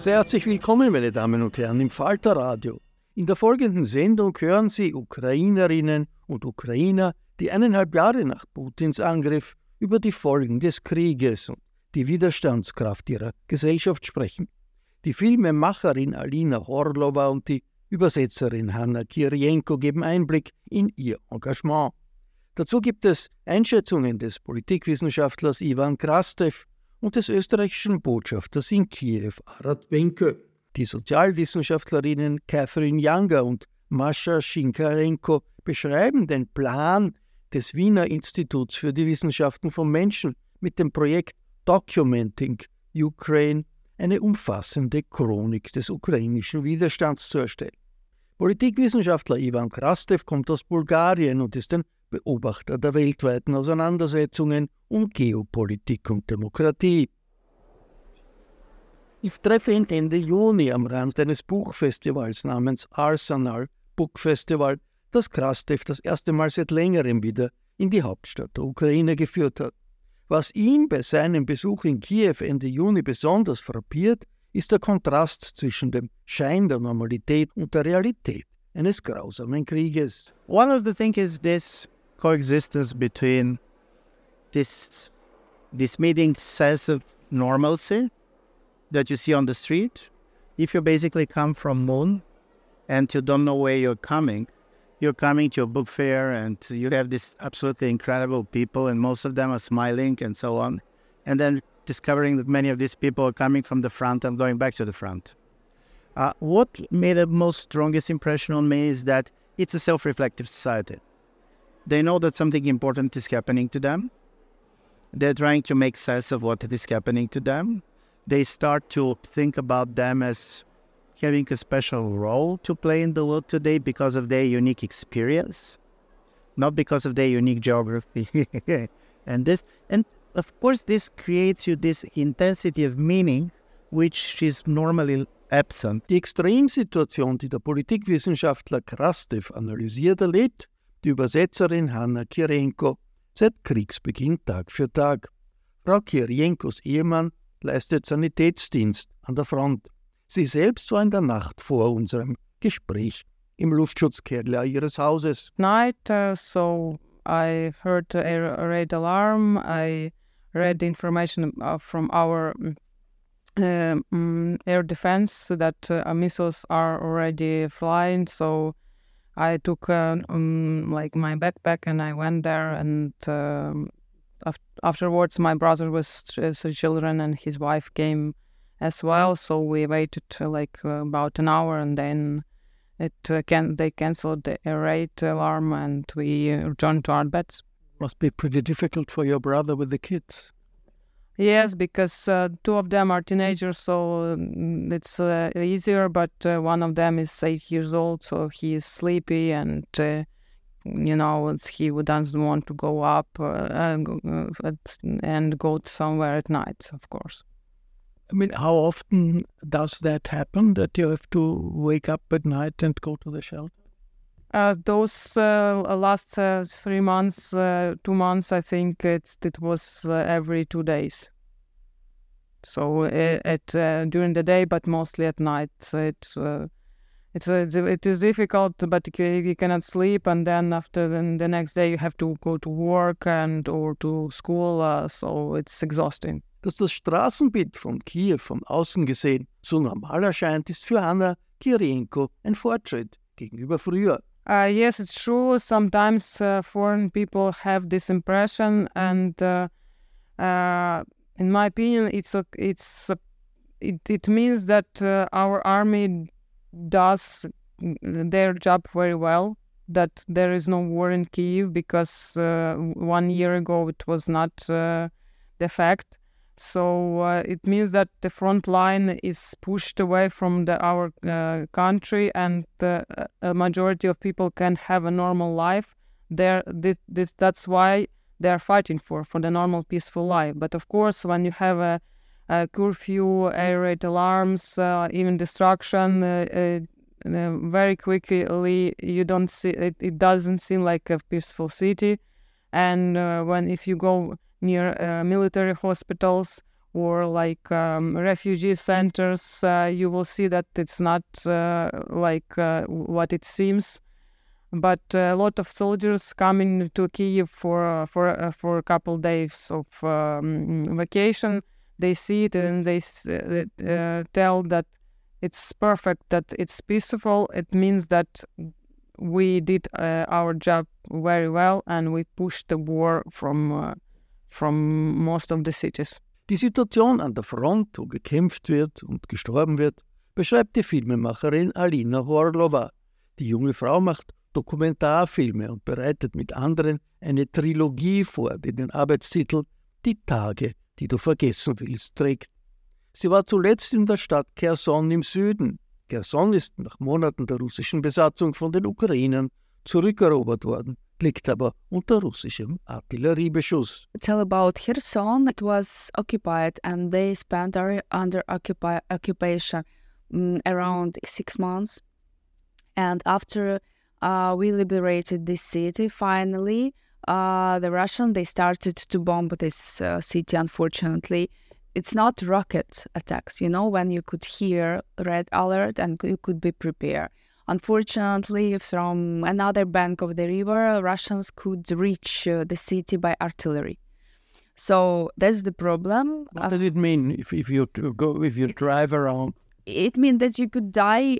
Sehr herzlich willkommen, meine Damen und Herren, im Falterradio. In der folgenden Sendung hören Sie Ukrainerinnen und Ukrainer, die eineinhalb Jahre nach Putins Angriff über die Folgen des Krieges und die Widerstandskraft ihrer Gesellschaft sprechen. Die Filmemacherin Alina Horlova und die Übersetzerin Hanna Kirienko geben Einblick in ihr Engagement. Dazu gibt es Einschätzungen des Politikwissenschaftlers Ivan Krastev und des österreichischen Botschafters in Kiew, Arad Benke. Die Sozialwissenschaftlerinnen Catherine Younger und Mascha Schinkarenko beschreiben den Plan des Wiener Instituts für die Wissenschaften von Menschen mit dem Projekt Documenting Ukraine eine umfassende Chronik des ukrainischen Widerstands zu erstellen. Politikwissenschaftler Ivan Krastev kommt aus Bulgarien und ist ein Beobachter der weltweiten Auseinandersetzungen um Geopolitik und Demokratie. Ich treffe ihn Ende Juni am Rand eines Buchfestivals namens Arsenal Book Festival, das Krastev das erste Mal seit längerem wieder in die Hauptstadt der Ukraine geführt hat. Was ihn bei seinem Besuch in Kiew Ende Juni besonders frappiert, ist der Kontrast zwischen dem Schein der Normalität und der Realität eines grausamen Krieges. One of the things is this coexistence between this this meeting sense of normalcy that you see on the street. If you basically come from Moon and you don't know where you're coming, you're coming to a book fair and you have this absolutely incredible people and most of them are smiling and so on. And then discovering that many of these people are coming from the front and going back to the front. Uh, what made the most strongest impression on me is that it's a self-reflective society. They know that something important is happening to them. They're trying to make sense of what is happening to them. They start to think about them as having a special role to play in the world today because of their unique experience, not because of their unique geography. and this, and of course, this creates you this intensity of meaning, which is normally absent. Die Extremsituation, die der Politikwissenschaftler Krastev analysiert, erlebt die Übersetzerin Hanna Kirenko seit Kriegsbeginn Tag für Tag. Frau Kirienkos Ehemann leistet Sanitätsdienst an der Front. Sie selbst war in der Nacht vor unserem Gespräch im Luftschutzkeller ihres Hauses. Night, uh, so I heard a red alarm. I read information uh, from our uh, um, air defense that uh, missiles are already flying. So I took uh, um, like my backpack and I went there. And um, af- afterwards, my brother was three children and his wife came as well. So we waited uh, like uh, about an hour, and then it uh, can they canceled the raid alarm, and we returned to our beds. Must be pretty difficult for your brother with the kids. Yes, because uh, two of them are teenagers, so mm, it's uh, easier. But uh, one of them is eight years old, so he is sleepy, and you know he doesn't want to go up and, and go somewhere at night, of course. I mean, how often does that happen that you have to wake up at night and go to the shelter? Uh, those uh, last uh, three months, uh, two months, I think it it was uh, every two days. So it, it uh, during the day, but mostly at night. It it's it is difficult, but you cannot sleep, and then after then the next day you have to go to work and or to school. so it's exhausting. Dass das Straßenbild von Kiew von außen gesehen so normal erscheint, ist für Hanna Kirienko ein Fortschritt gegenüber früher. Uh, yes, it's true. Sometimes uh, foreign people have this impression, and uh, uh in my opinion, it's a, it's a, it, it means that uh, our army does their job very well. That there is no war in Kiev because uh, one year ago it was not the fact. So uh, it means that the front line is pushed away from the, our uh, country, and uh, a majority of people can have a normal life. There, this, that's why they are fighting for for the normal, peaceful life. But of course, when you have a, a curfew, air raid alarms, uh, even destruction, uh, uh, very quickly you don't see it. It doesn't seem like a peaceful city, and when if you go near uh, military hospitals or like um, refugee centers, uh, you will see that it's not uh, like uh, what it seems. But a lot of soldiers coming to Kiev for uh, for uh, for a couple days of um, vacation. They see it and they tell that it's perfect, that it's peaceful. It means that we did our job very well and we pushed the war from from most of the cities. Die Situation an der Front, wo gekämpft wird und gestorben wird, beschreibt die Filmemacherin Alina Horlova. Die junge Frau macht Dokumentarfilme und bereitet mit anderen eine Trilogie vor, die den Arbeitstitel Die Tage, die du vergessen willst trägt. Sie war zuletzt in der Stadt Kherson im Süden. Kherson ist nach Monaten der russischen Besatzung von den Ukrainern zurückerobert worden russischem Artilleriebeschuss. Tell about Kherson. It was occupied and they spent under occupation um, around six months. And after uh, we liberated this city, finally, uh, the Russian they started to bomb this uh, city. Unfortunately, it's not rocket attacks. You know when you could hear red alert and you could be prepared. Unfortunately, from another bank of the river, Russians could reach uh, the city by artillery. So that's the problem. What does it mean if, if you go if you it, drive around? It means that you could die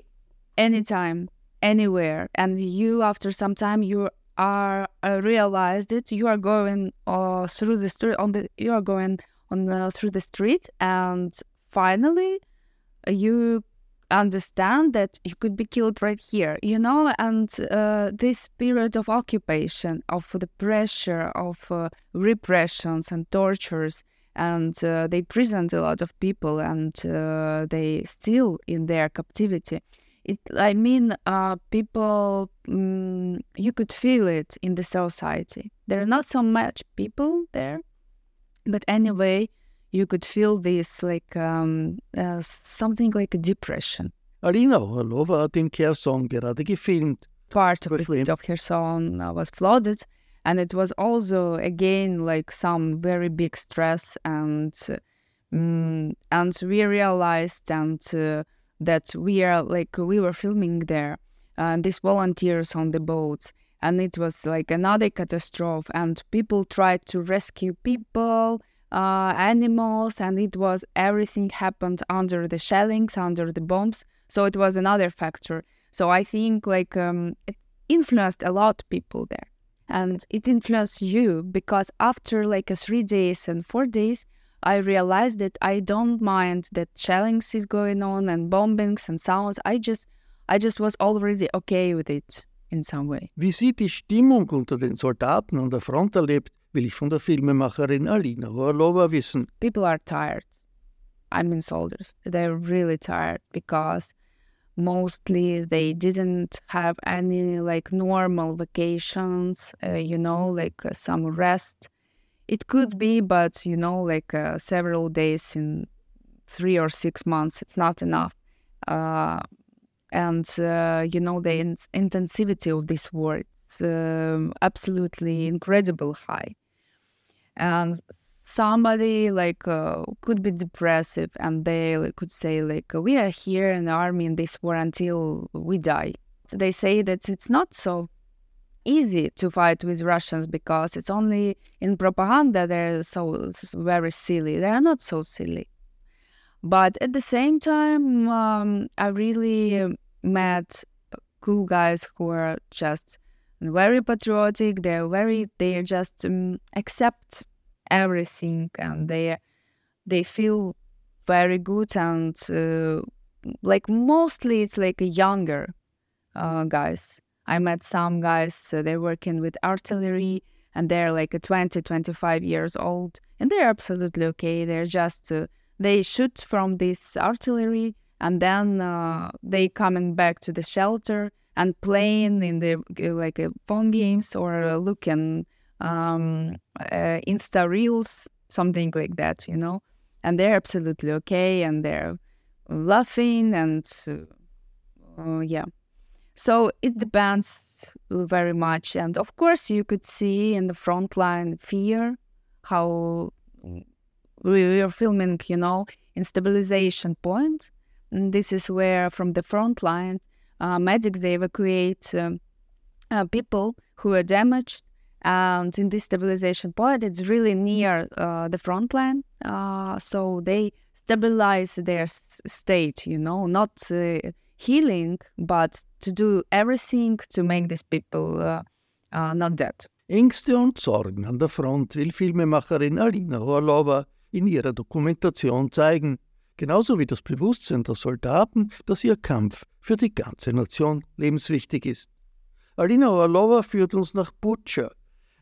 anytime, anywhere, and you after some time you are uh, realized that you are going uh, through the street on the you are going on the, through the street, and finally you understand that you could be killed right here, you know, and uh, this period of occupation, of the pressure of uh, repressions and tortures, and uh, they present a lot of people and uh, they still in their captivity. It, I mean, uh, people, um, you could feel it in the society. There are not so much people there, but anyway, you could feel this like um, uh, something like a depression. Alina Horlova hat in Kherson gerade gefilmt. Part of the city of Kherson uh, was flooded, and it was also again like some very big stress, and um, and we realized and uh, that we are like we were filming there, and these volunteers on the boats, and it was like another catastrophe, and people tried to rescue people uh, animals, and it was everything happened under the shellings, under the bombs. So it was another factor. So I think like um, it, influenced a lot people there and it influenced you because after like three days and four days i realized that i don't mind that shellings is going on and bombings and sounds i just i just was already okay with it in some way Wie sie die Stimmung unter den Soldaten an der Front erlebt, will ich von der Filmemacherin Alina Horlova wissen. people are tired. I mean soldiers. They're really tired because mostly they didn't have any like normal vacations uh, you know like uh, some rest. It could be but you know like uh, several days in three or six months it's not enough. Uh, and uh, you know the in- intensity of this war it's absolutely incredible high and somebody like uh, could be depressive and they like, could say like we are here in the army in this war until we die. They say that it's not so easy to fight with russians because it's only in propaganda they're so very silly. They are not so silly. But at the same time um, i really met cool guys who are just very patriotic. They're very they just um, accept everything and they they feel very good and uh, like mostly it's like younger uh, guys. I met some guys uh, they're working with artillery and they're like 20 25 years old and they're absolutely okay. They're just uh, they shoot from this artillery and then uh, they coming back to the shelter and playing in the like phone games or looking um, uh, Insta reels, something like that, you know. And they're absolutely okay, and they're laughing, and uh, uh, yeah. So it depends very much, and of course you could see in the front line fear, how we are filming, you know, in stabilization point. And this is where from the front line, uh, medics they evacuate um, uh, people who are damaged and in this stabilization point it's really near uh, the front line uh, so they stabilize their s- state you know not uh, healing but to do everything to make these people uh, uh, not dead Ängste und Sorgen an der Front will Filmemacherin Alina Orlova in ihrer Dokumentation zeigen, genauso wie das Bewusstsein der Soldaten, dass ihr Kampf für die ganze Nation lebenswichtig ist. Alina Orlova führt uns nach Butscha,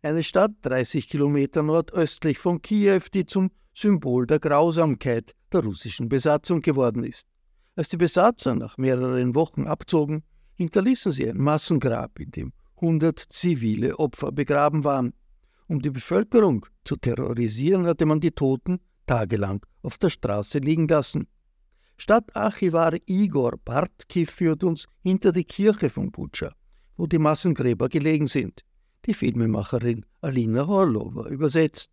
eine Stadt 30 Kilometer nordöstlich von Kiew, die zum Symbol der Grausamkeit der russischen Besatzung geworden ist. Als die Besatzer nach mehreren Wochen abzogen, hinterließen sie ein Massengrab, in dem 100 zivile Opfer begraben waren. Um die Bevölkerung zu terrorisieren, hatte man die Toten tagelang auf der Straße liegen lassen. Stadtarchivar Igor Bartki führt uns hinter die Kirche von Butscha, wo die Massengräber gelegen sind. die Filmemacherin Alina Horlova übersetzt.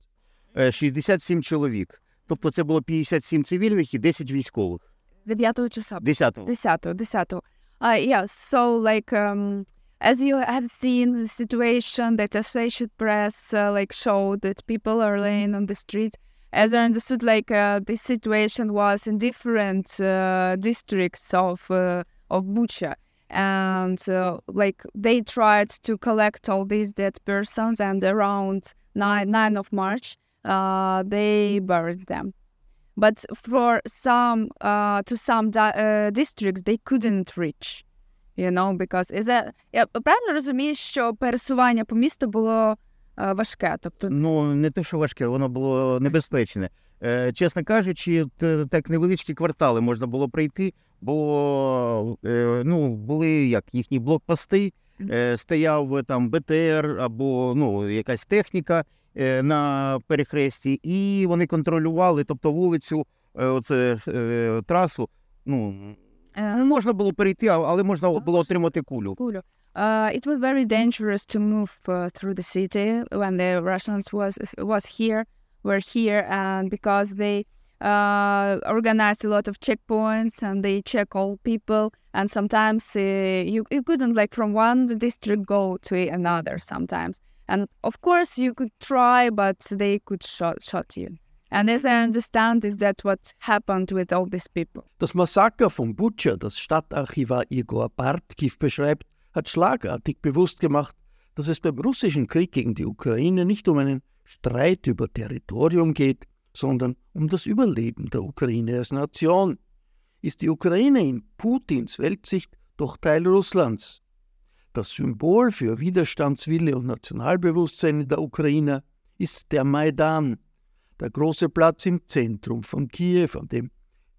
67 чоловік. Тобто це було 57 цивільних і 10 військових. 9 часа. 10. 10. 10. Uh, yeah, so like um, as you have seen the situation that Associated Press uh, like showed that people are laying on the street. As I understood, like uh, this situation was in different uh, districts of uh, of Bucha and uh, like they tried to collect all these dead persons and around 9 9 of march uh, they buried them but for some uh, to some di- uh, districts they couldn't reach you know because is that я правильно розумію, що пересування по місту було е, важке. Тобто, Ну, не те, що важке, воно було небезпечне. Е, чесно кажучи, так невеличкі квартали можна було пройти, бо е, ну, були як їхні блокпости, е, стояв там БТР або ну, якась техніка на перехресті, і вони контролювали, тобто вулицю, оце, трасу. Ну, ну, можна було перейти, але можна було отримати кулю. кулю. Uh, it was very dangerous to move uh, through the city when the Russians was was here, were here, and because they uh, organized a lot of checkpoints and they check all people, and sometimes uh, you you couldn't like from one district go to another sometimes, and of course you could try, but they could shot shot you. And as I understand it, that's what happened with all these people. Das Massaker von Butscha, das Stadtarchivar Igor Bartkiv beschreibt, hat schlagartig bewusst gemacht, dass es beim russischen Krieg gegen die Ukraine nicht um einen Streit über Territorium geht, sondern um das Überleben der Ukraine als Nation. Ist die Ukraine in Putins Weltsicht doch Teil Russlands? Das Symbol für Widerstandswille und Nationalbewusstsein in der Ukraine ist der Maidan, der große Platz im Zentrum von Kiew, an dem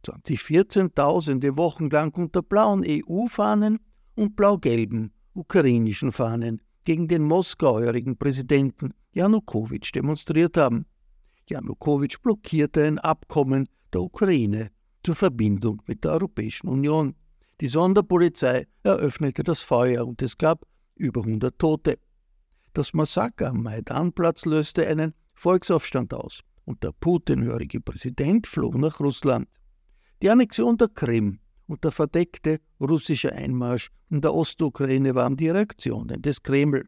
2014 Tausende wochenlang unter blauen EU-Fahnen und blau-gelben ukrainischen Fahnen gegen den moskauerigen Präsidenten Janukowitsch demonstriert haben. Janukowitsch blockierte ein Abkommen der Ukraine zur Verbindung mit der Europäischen Union. Die Sonderpolizei eröffnete das Feuer und es gab über 100 Tote. Das Massaker am Maidanplatz löste einen Volksaufstand aus und der Putin-hörige Präsident floh nach Russland. Die Annexion der Krim und der verdeckte russische Einmarsch in der Ostukraine waren die Reaktionen des Kreml.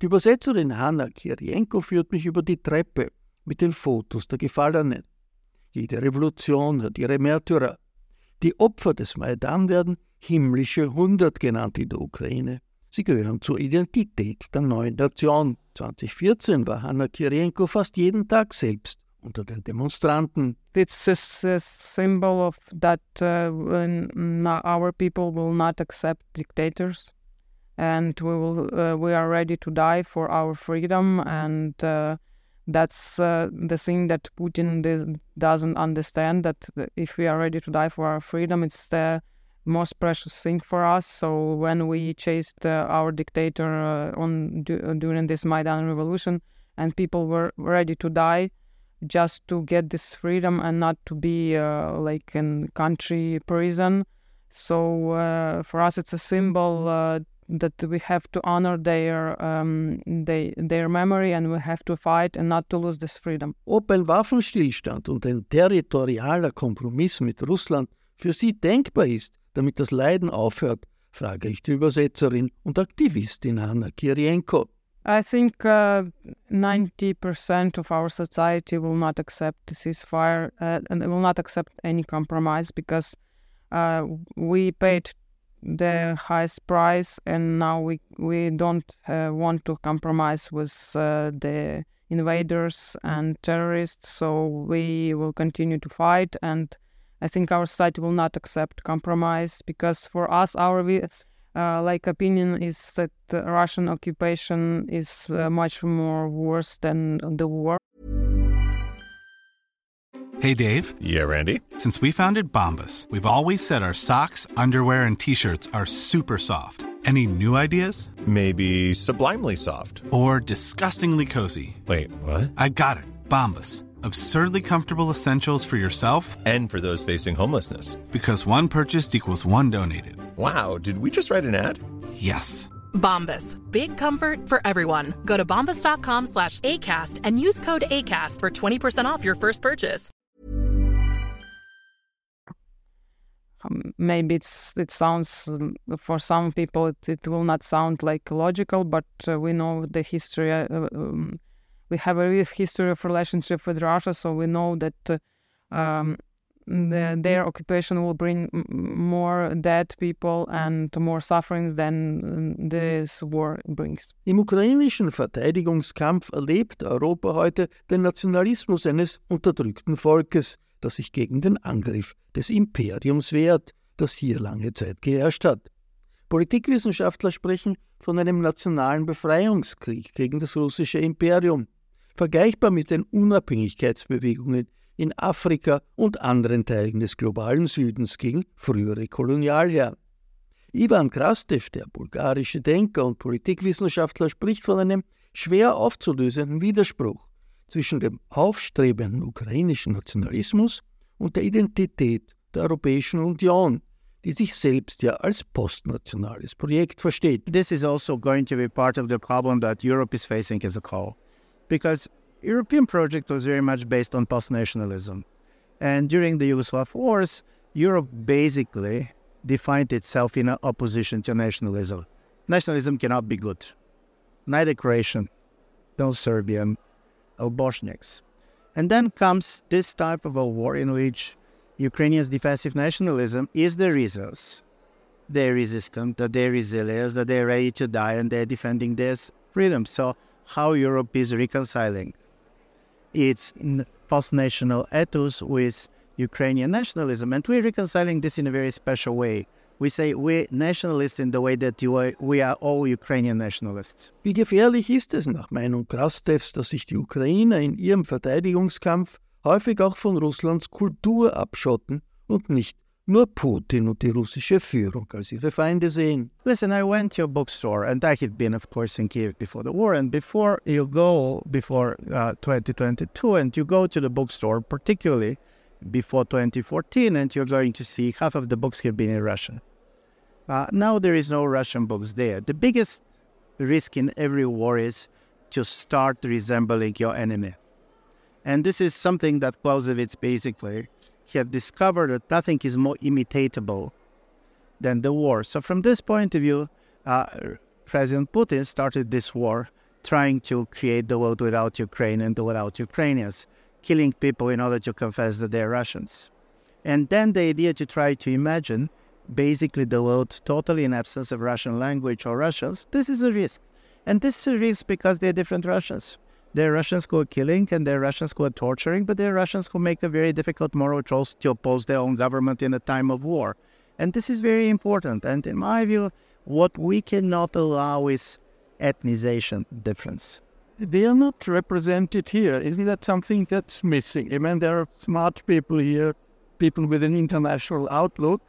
Die Übersetzerin Hanna Kirienko führt mich über die Treppe mit den Fotos der Gefallenen. Jede Revolution hat ihre Märtyrer. Die Opfer des Maidan werden himmlische Hundert genannt in der Ukraine. Sie gehören zur Identität der neuen Nation. 2014 war Hanna Kirienko fast jeden Tag selbst unter den Demonstranten. It's a, a symbol of that uh, our people will not accept dictators and we will uh, we are ready to die for our freedom and uh, that's uh, the thing that Putin doesn't understand that if we are ready to die for our freedom, it's the most precious thing for us. So when we chased uh, our dictator uh, on during this Maidan revolution, and people were ready to die just to get this freedom and not to be uh, like in country prison. So uh, for us, it's a symbol uh, that we have to honor their, um, they, their memory and we have to fight and not to lose this freedom. Ob ein Waffenstillstand und ein territorialer Kompromiss mit Russland für Sie denkbar ist, damit das Leiden aufhört, frage ich die Übersetzerin und Aktivistin Hanna Kirienko. I think uh, 90% of our society will not accept the ceasefire uh, and will not accept any compromise because uh, we paid the highest price, and now we we don't uh, want to compromise with uh, the invaders and terrorists. So we will continue to fight, and I think our society will not accept compromise because for us, our uh, like opinion is that Russian occupation is uh, much more worse than the war. Hey, Dave. Yeah, Randy. Since we founded Bombas, we've always said our socks, underwear, and T-shirts are super soft. Any new ideas? Maybe sublimely soft. Or disgustingly cozy. Wait, what? I got it. Bombas. Absurdly comfortable essentials for yourself and for those facing homelessness. Because one purchased equals one donated. Wow, did we just write an ad? Yes. Bombas. Big comfort for everyone. Go to bombas.com slash ACAST and use code ACAST for 20% off your first purchase. Um, maybe it's it sounds for some people it, it will not sound like logical, but uh, we know the history. Uh, um, we have a real history of relationship with Russia, so we know that um, the, their occupation will bring more dead people and more sufferings than this war brings. Im ukrainischen Verteidigungskampf erlebt Europa heute den Nationalismus eines unterdrückten Volkes, das sich gegen den Angriff des Imperiums wehrt, das hier lange Zeit geherrscht hat. Politikwissenschaftler sprechen von einem nationalen Befreiungskrieg gegen das russische Imperium, vergleichbar mit den Unabhängigkeitsbewegungen in Afrika und anderen Teilen des globalen Südens gegen frühere Kolonialherren. Ivan Krastev, der bulgarische Denker und Politikwissenschaftler, spricht von einem schwer aufzulösenden Widerspruch zwischen dem aufstrebenden ukrainischen Nationalismus und der Identität der Europäischen Union, die sich selbst ja als postnationales Projekt versteht. This is also going to be part of the problem that Europe is facing as a whole. Because European project was very much based on post-nationalism. And during the Yugoslav wars, Europe basically defined itself in opposition to nationalism. Nationalism cannot be good. Neither Croatian, no Serbian, or Bosniaks. And then comes this type of a war in which Ukrainians' defensive nationalism is the resource they're resistant, that they're resilient, that they're ready to die, and they're defending their freedom. So, how Europe is reconciling its post national ethos with Ukrainian nationalism. And we're reconciling this in a very special way. We say we're nationalists in the way that are, we are all Ukrainian nationalists. Wie gefährlich ist es nach Meinung Krastevs, dass sich die Ukrainer in ihrem Verteidigungskampf häufig auch von Russlands Kultur abschotten und nicht nur Putin und die russische Führung als ihre Feinde sehen. Listen, I went to a bookstore and I had been, of course, in Kiev before the war. And before you go, before uh, 2022, and you go to the bookstore, particularly before 2014, and you're going to see half of the books have been in Russian. Uh, now there is no Russian books there. The biggest risk in every war is to start resembling your enemy. And this is something that Clausewitz basically he had discovered that nothing is more imitatable than the war. So, from this point of view, uh, President Putin started this war trying to create the world without Ukraine and without Ukrainians, killing people in order to confess that they're Russians. And then the idea to try to imagine basically the world totally in absence of Russian language or Russians, this is a risk. And this is a risk because they're different Russians. There are Russians who are killing and there are Russians who are torturing, but there are Russians who make the very difficult moral choice to oppose their own government in a time of war. And this is very important. And in my view, what we cannot allow is ethnization difference. They are not represented here. Isn't that something that's missing? I mean, there are smart people here, people with an international outlook,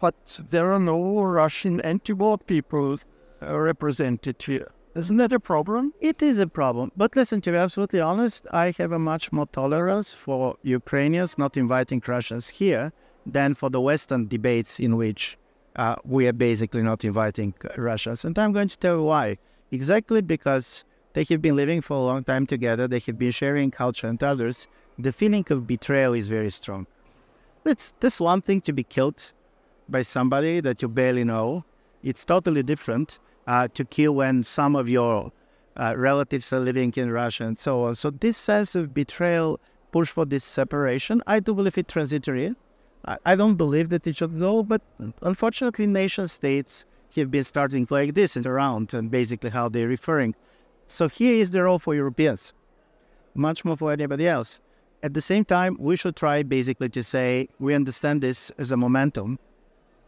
but there are no Russian anti-war people uh, represented here. Isn't that a problem? It is a problem. But listen, to be absolutely honest, I have a much more tolerance for Ukrainians not inviting Russians here than for the Western debates in which uh, we are basically not inviting Russians. And I'm going to tell you why. Exactly because they have been living for a long time together, they have been sharing culture and others. The feeling of betrayal is very strong. It's this one thing to be killed by somebody that you barely know. It's totally different uh, to kill when some of your uh, relatives are living in Russia and so on. So this sense of betrayal, push for this separation, I do believe it's transitory. I, I don't believe that it should go, but unfortunately, nation states have been starting like this and around and basically how they're referring. So here is the role for Europeans, much more for anybody else. At the same time, we should try basically to say we understand this as a momentum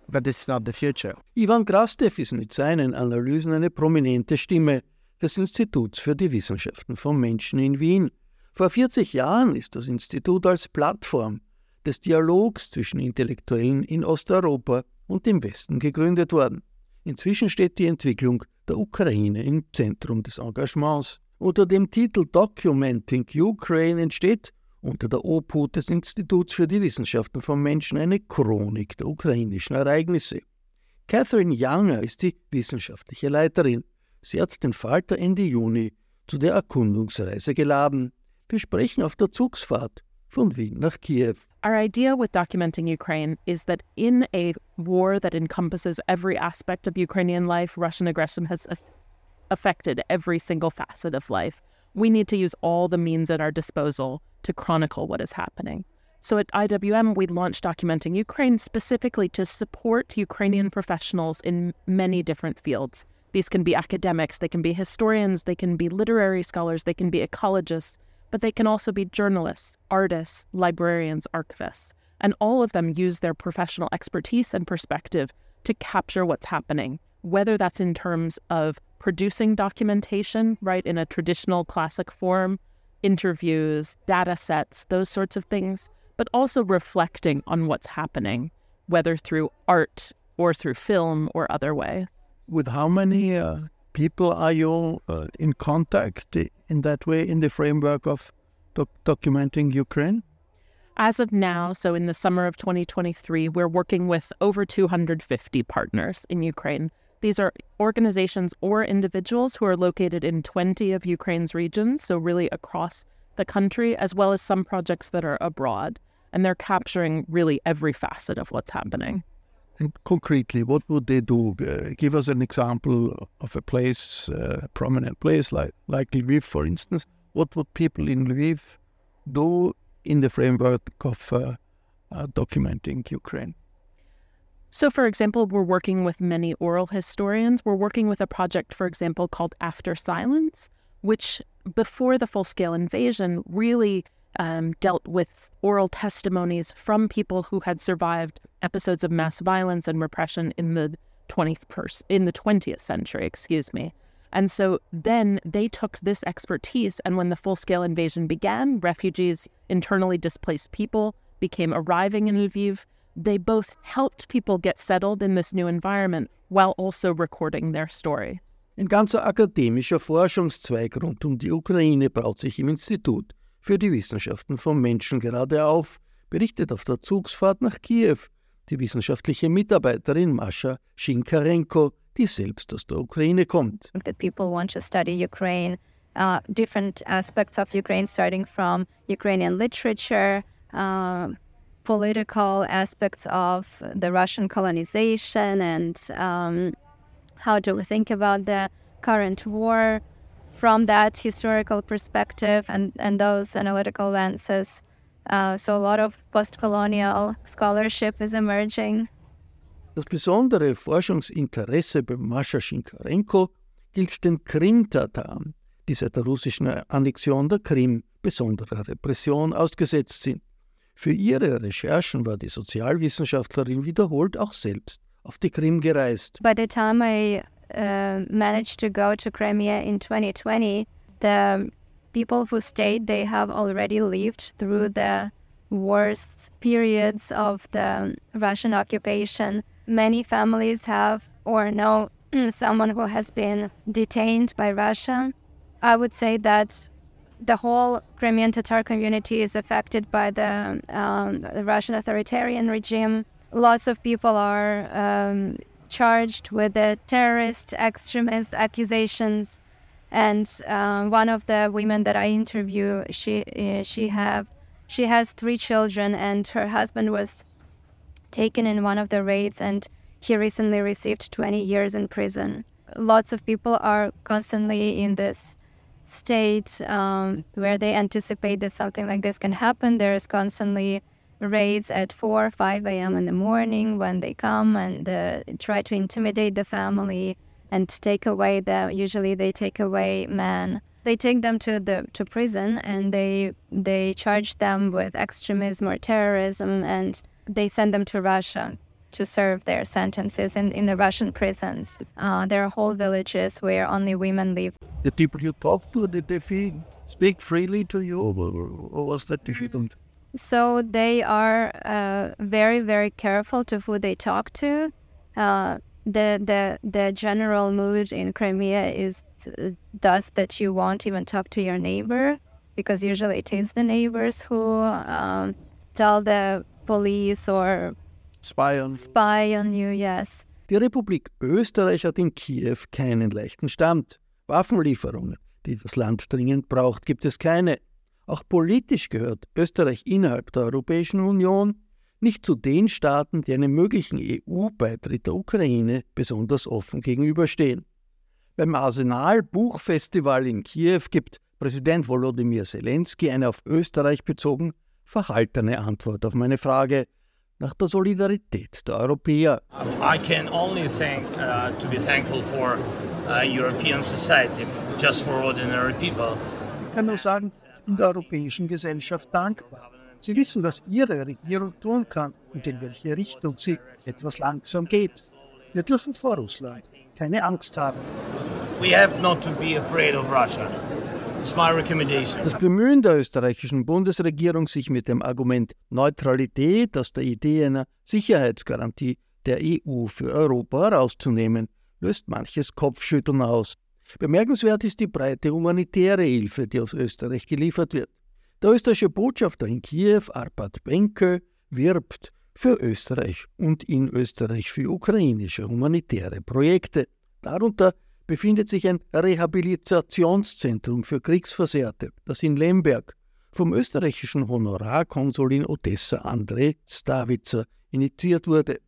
But this is not the future. Ivan Krastev ist mit seinen Analysen eine prominente Stimme des Instituts für die Wissenschaften von Menschen in Wien. Vor 40 Jahren ist das Institut als Plattform des Dialogs zwischen Intellektuellen in Osteuropa und dem Westen gegründet worden. Inzwischen steht die Entwicklung der Ukraine im Zentrum des Engagements. Unter dem Titel Documenting Ukraine entsteht unter der Obhut des Instituts für die Wissenschaften von Menschen eine Chronik der ukrainischen Ereignisse. Catherine Younger ist die wissenschaftliche Leiterin. Sie hat den Falter Ende Juni zu der Erkundungsreise geladen. Wir sprechen auf der Zugsfahrt von Wien nach Kiew. Our idea with documenting Ukraine is that in a war that encompasses every aspect of Ukrainian life, Russian aggression has affected every single facet of life. We need to use all the means at our disposal to chronicle what is happening. So at IWM, we launched Documenting Ukraine specifically to support Ukrainian professionals in many different fields. These can be academics, they can be historians, they can be literary scholars, they can be ecologists, but they can also be journalists, artists, librarians, archivists. And all of them use their professional expertise and perspective to capture what's happening, whether that's in terms of producing documentation, right, in a traditional classic form, interviews, data sets, those sorts of things, but also reflecting on what's happening, whether through art or through film or other ways. With how many uh, people are you uh, in contact in that way in the framework of doc- documenting Ukraine? As of now, so in the summer of 2023, we're working with over 250 partners in Ukraine these are organizations or individuals who are located in 20 of Ukraine's regions, so really across the country, as well as some projects that are abroad. And they're capturing really every facet of what's happening. And concretely, what would they do? Uh, give us an example of a place, uh, a prominent place like, like Lviv, for instance. What would people in Lviv do in the framework of uh, uh documenting Ukraine? So, for example, we're working with many oral historians. We're working with a project, for example, called After Silence, which before the full scale invasion really um, dealt with oral testimonies from people who had survived episodes of mass violence and repression in the 21st in the 20th century excuse me and so then they took this expertise and when the full-scale invasion began refugees internally displaced people became arriving in lviv they both helped people get settled in this new environment while also recording their stories Ein ganzer akademischer Forschungszweig rund um die Ukraine braut sich im Institut für die Wissenschaften vom Menschen gerade auf, berichtet auf der Zugsfahrt nach Kiew die wissenschaftliche Mitarbeiterin Mascha Schinkarenko, die selbst aus der Ukraine kommt. That people want to study Ukraine, uh, different aspects of Ukraine, starting from Ukrainian literature, uh, political aspects of the Russian colonization, and um, how do we think about the current war from that historical perspective and, and those analytical lenses. Uh, so a lot of post-colonial scholarship is emerging. Das besondere Forschungsinteresse bei Mascha Schinkarenko gilt den Krim-Tataren, die seit der russischen Annexion der Krim besonderer Repression ausgesetzt sind. Für ihre Recherchen war die Sozialwissenschaftlerin wiederholt auch selbst auf die Krim gereist. By the time I uh, managed to go to Crimea in 2020, the people who stayed, they have already lived through the worst periods of the Russian occupation. Many families have or know someone who has been detained by Russia. I would say that the whole Crimean Tatar community is affected by the, um, the Russian authoritarian regime. Lots of people are um, charged with the terrorist extremist accusations. And uh, one of the women that I interview, she uh, she have she has three children, and her husband was taken in one of the raids, and he recently received 20 years in prison. Lots of people are constantly in this state um, where they anticipate that something like this can happen. There is constantly raids at 4 5 a.m in the morning when they come and uh, try to intimidate the family and take away the usually they take away men they take them to the to prison and they they charge them with extremism or terrorism and they send them to russia to serve their sentences in, in the Russian prisons. Uh, there are whole villages where only women live. The people you talk to, did they feel, speak freely to you, or, or was that difficult? So they are uh, very, very careful to who they talk to. Uh, the the the general mood in Crimea is uh, thus that you won't even talk to your neighbor because usually it is the neighbors who um, tell the police or spy on spy on you. Yes. Die Republik Österreich hat in Kiew keinen leichten Stand. Waffenlieferungen, die das Land dringend braucht, gibt es keine. Auch politisch gehört Österreich innerhalb der Europäischen Union nicht zu den Staaten, die einem möglichen EU-Beitritt der Ukraine besonders offen gegenüberstehen. Beim Arsenal Buchfestival in Kiew gibt Präsident Volodymyr Zelensky eine auf Österreich bezogen verhaltene Antwort auf meine Frage nach der Solidarität der Europäer. I can only think uh, to be thankful for uh, European society, just for ordinary people. Ich kann nur sagen, in der europäischen Gesellschaft dankbar. Sie wissen, was Ihre Regierung tun kann und in welche Richtung sie etwas langsam geht. Wir dürfen vor Russland keine Angst haben. We have not to be afraid of Russia. Das Bemühen der österreichischen Bundesregierung, sich mit dem Argument Neutralität aus der Idee einer Sicherheitsgarantie der EU für Europa herauszunehmen, löst manches Kopfschütteln aus. Bemerkenswert ist die breite humanitäre Hilfe, die aus Österreich geliefert wird. Der österreichische Botschafter in Kiew, Arpad Benke, wirbt für Österreich und in Österreich für ukrainische humanitäre Projekte. Darunter befindet sich ein Rehabilitationszentrum für Kriegsversehrte, das in Lemberg vom österreichischen Honorarkonsul in Odessa André Stavitzer initiiert wurde.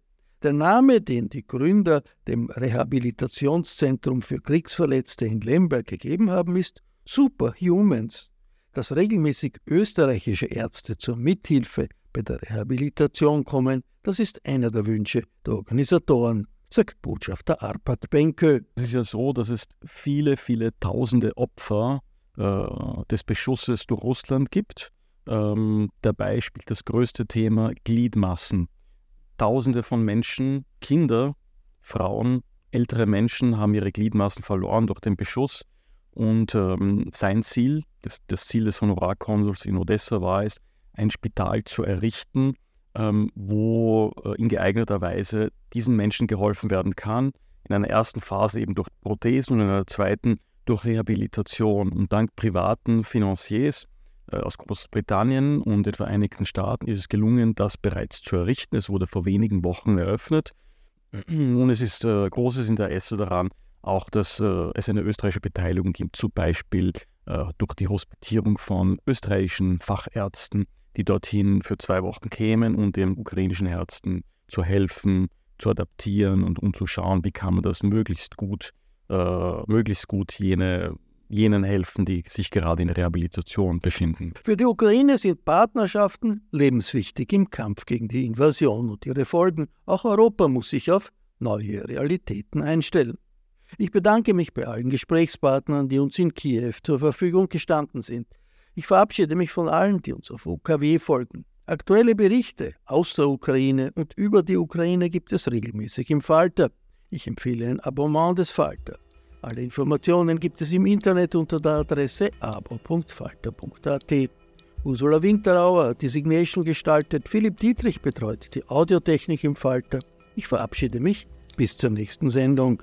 Der Name, den die Gründer dem Rehabilitationszentrum für Kriegsverletzte in Lemberg gegeben haben, ist Superhumans, das regelmäßig österreichische Ärzte zur Mithilfe bei der Rehabilitation kommen. Das ist einer der Wünsche der Organisatoren, sagt Botschafter Arpad Benkö. Es ist ja so, dass es viele, viele tausende Opfer äh, des Beschusses durch Russland gibt. Ähm, dabei spielt das größte Thema Gliedmassen. Tausende von Menschen, Kinder, Frauen, ältere Menschen haben ihre Gliedmaßen verloren durch den Beschuss. Und ähm, sein Ziel, das, das, Ziel des Honorarkonsuls in Odessa war es, ein Spital zu errichten, ähm, wo äh, in geeigneter Weise diesen Menschen geholfen werden kann. In einer ersten Phase eben durch Prothesen und in einer zweiten durch Rehabilitation. Und dank privaten Financiers äh, aus Großbritannien und den Vereinigten Staaten ist es gelungen, das bereits zu errichten. Es wurde vor wenigen Wochen eröffnet. Und es ist äh, großes Interesse daran, auch, dass äh, es eine österreichische Beteiligung gibt, zum Beispiel äh, durch die Hospitierung von österreichischen Fachärzten, die dorthin für zwei Wochen kämen, um den ukrainischen Ärzten zu helfen, zu adaptieren und um zu schauen, wie kann man das möglichst gut, äh, möglichst gut jene jenen helfen, die sich gerade in Rehabilitation befinden. Für die Ukraine sind Partnerschaften lebenswichtig im Kampf gegen die Invasion und ihre Folgen. Auch Europa muss sich auf neue Realitäten einstellen. Ich bedanke mich bei allen Gesprächspartnern, die uns in Kiew zur Verfügung gestanden sind. Ich verabschiede mich von allen, die uns auf UKW folgen. Aktuelle Berichte aus der Ukraine und über die Ukraine gibt es regelmäßig im Falter. Ich empfehle ein Abonnement des Falter. Alle Informationen gibt es im Internet unter der Adresse abo.falter.at. Ursula Winterauer hat die Signation gestaltet, Philipp Dietrich betreut die Audiotechnik im Falter. Ich verabschiede mich bis zur nächsten Sendung.